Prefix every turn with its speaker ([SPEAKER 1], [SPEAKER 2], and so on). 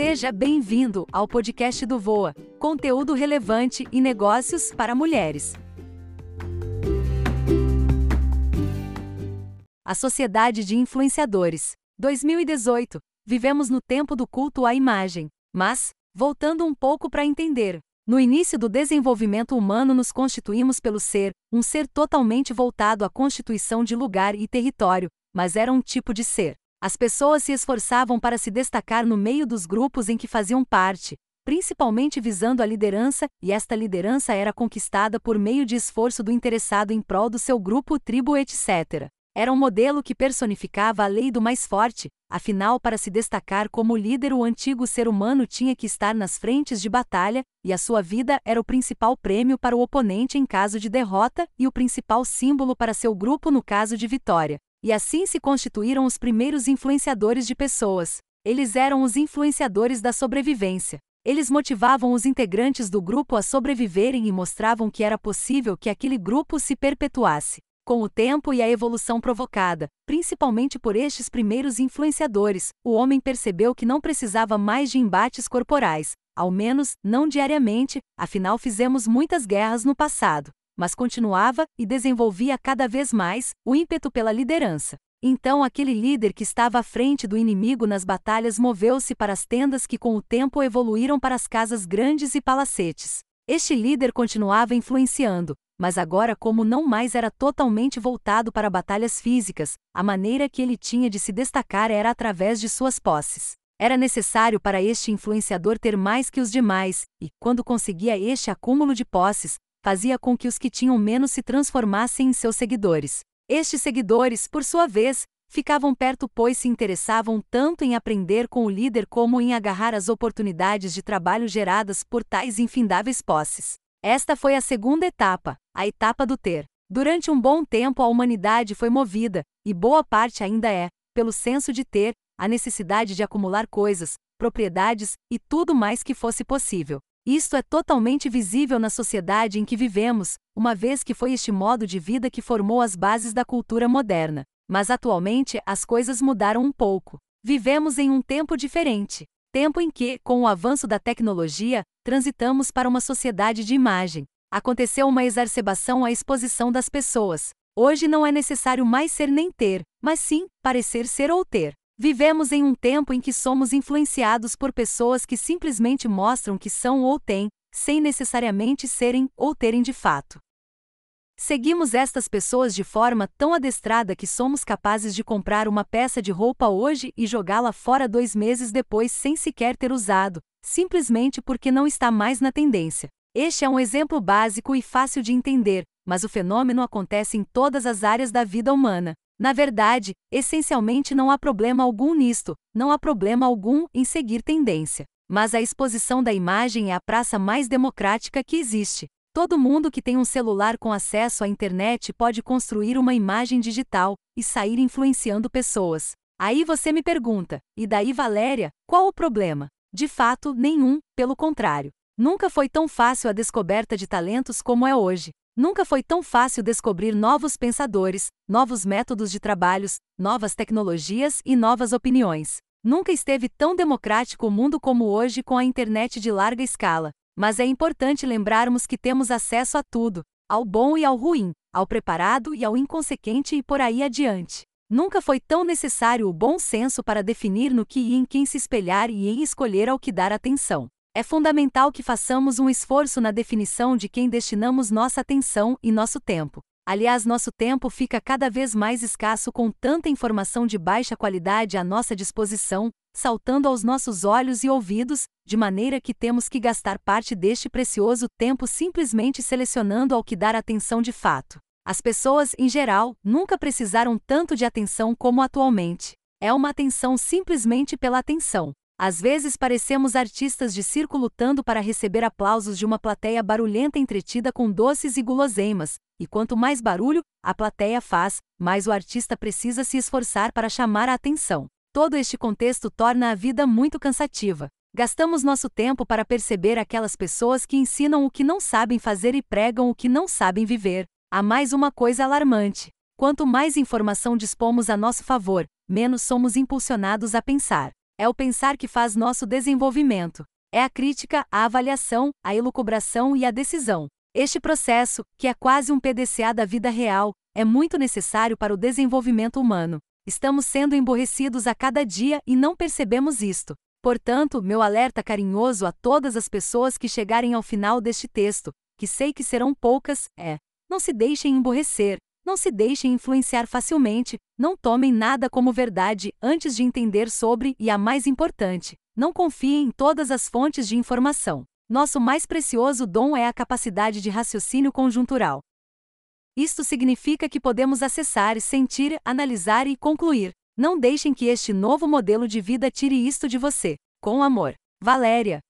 [SPEAKER 1] Seja bem-vindo ao podcast do Voa, conteúdo relevante e negócios para mulheres. A Sociedade de Influenciadores. 2018. Vivemos no tempo do culto à imagem. Mas, voltando um pouco para entender, no início do desenvolvimento humano nos constituímos pelo ser, um ser totalmente voltado à constituição de lugar e território, mas era um tipo de ser. As pessoas se esforçavam para se destacar no meio dos grupos em que faziam parte, principalmente visando a liderança, e esta liderança era conquistada por meio de esforço do interessado em prol do seu grupo, tribo, etc. Era um modelo que personificava a lei do mais forte, afinal, para se destacar como líder, o antigo ser humano tinha que estar nas frentes de batalha, e a sua vida era o principal prêmio para o oponente em caso de derrota e o principal símbolo para seu grupo no caso de vitória. E assim se constituíram os primeiros influenciadores de pessoas. Eles eram os influenciadores da sobrevivência. Eles motivavam os integrantes do grupo a sobreviverem e mostravam que era possível que aquele grupo se perpetuasse. Com o tempo e a evolução provocada, principalmente por estes primeiros influenciadores, o homem percebeu que não precisava mais de embates corporais, ao menos não diariamente, afinal fizemos muitas guerras no passado mas continuava e desenvolvia cada vez mais o ímpeto pela liderança. Então aquele líder que estava à frente do inimigo nas batalhas moveu-se para as tendas que com o tempo evoluíram para as casas grandes e palacetes. Este líder continuava influenciando, mas agora, como não mais era totalmente voltado para batalhas físicas, a maneira que ele tinha de se destacar era através de suas posses. Era necessário para este influenciador ter mais que os demais, e, quando conseguia este acúmulo de posses, fazia com que os que tinham menos se transformassem em seus seguidores. Estes seguidores, por sua vez, ficavam perto pois se interessavam tanto em aprender com o líder como em agarrar as oportunidades de trabalho geradas por tais infindáveis posses. Esta foi a segunda etapa, a etapa do ter. Durante um bom tempo a humanidade foi movida, e boa parte ainda é, pelo senso de ter, a necessidade de acumular coisas, propriedades e tudo mais que fosse possível. Isto é totalmente visível na sociedade em que vivemos, uma vez que foi este modo de vida que formou as bases da cultura moderna. Mas atualmente as coisas mudaram um pouco. Vivemos em um tempo diferente. Tempo em que, com o avanço da tecnologia, transitamos para uma sociedade de imagem. Aconteceu uma exacerbação à exposição das pessoas. Hoje não é necessário mais ser nem ter, mas sim parecer ser ou ter. Vivemos em um tempo em que somos influenciados por pessoas que simplesmente mostram que são ou têm, sem necessariamente serem ou terem de fato. Seguimos estas pessoas de forma tão adestrada que somos capazes de comprar uma peça de roupa hoje e jogá-la fora dois meses depois sem sequer ter usado, simplesmente porque não está mais na tendência. Este é um exemplo básico e fácil de entender, mas o fenômeno acontece em todas as áreas da vida humana. Na verdade, essencialmente não há problema algum nisto, não há problema algum em seguir tendência. Mas a exposição da imagem é a praça mais democrática que existe. Todo mundo que tem um celular com acesso à internet pode construir uma imagem digital e sair influenciando pessoas. Aí você me pergunta: e daí, Valéria, qual o problema? De fato, nenhum, pelo contrário. Nunca foi tão fácil a descoberta de talentos como é hoje. Nunca foi tão fácil descobrir novos pensadores, novos métodos de trabalhos, novas tecnologias e novas opiniões. Nunca esteve tão democrático o mundo como hoje com a internet de larga escala. Mas é importante lembrarmos que temos acesso a tudo, ao bom e ao ruim, ao preparado e ao inconsequente e por aí adiante. Nunca foi tão necessário o bom senso para definir no que e em quem se espelhar e em escolher ao que dar atenção. É fundamental que façamos um esforço na definição de quem destinamos nossa atenção e nosso tempo. Aliás, nosso tempo fica cada vez mais escasso com tanta informação de baixa qualidade à nossa disposição, saltando aos nossos olhos e ouvidos, de maneira que temos que gastar parte deste precioso tempo simplesmente selecionando ao que dar atenção de fato. As pessoas, em geral, nunca precisaram tanto de atenção como atualmente. É uma atenção simplesmente pela atenção. Às vezes parecemos artistas de circo lutando para receber aplausos de uma plateia barulhenta entretida com doces e guloseimas, e quanto mais barulho a plateia faz, mais o artista precisa se esforçar para chamar a atenção. Todo este contexto torna a vida muito cansativa. Gastamos nosso tempo para perceber aquelas pessoas que ensinam o que não sabem fazer e pregam o que não sabem viver. Há mais uma coisa alarmante. Quanto mais informação dispomos a nosso favor, menos somos impulsionados a pensar. É o pensar que faz nosso desenvolvimento. É a crítica, a avaliação, a elucubração e a decisão. Este processo, que é quase um PDCA da vida real, é muito necessário para o desenvolvimento humano. Estamos sendo emborrecidos a cada dia e não percebemos isto. Portanto, meu alerta carinhoso a todas as pessoas que chegarem ao final deste texto, que sei que serão poucas, é: não se deixem emborrecer, não se deixem influenciar facilmente, não tomem nada como verdade antes de entender sobre e a mais importante, não confiem em todas as fontes de informação. Nosso mais precioso dom é a capacidade de raciocínio conjuntural. Isto significa que podemos acessar, sentir, analisar e concluir. Não deixem que este novo modelo de vida tire isto de você. Com amor. Valéria.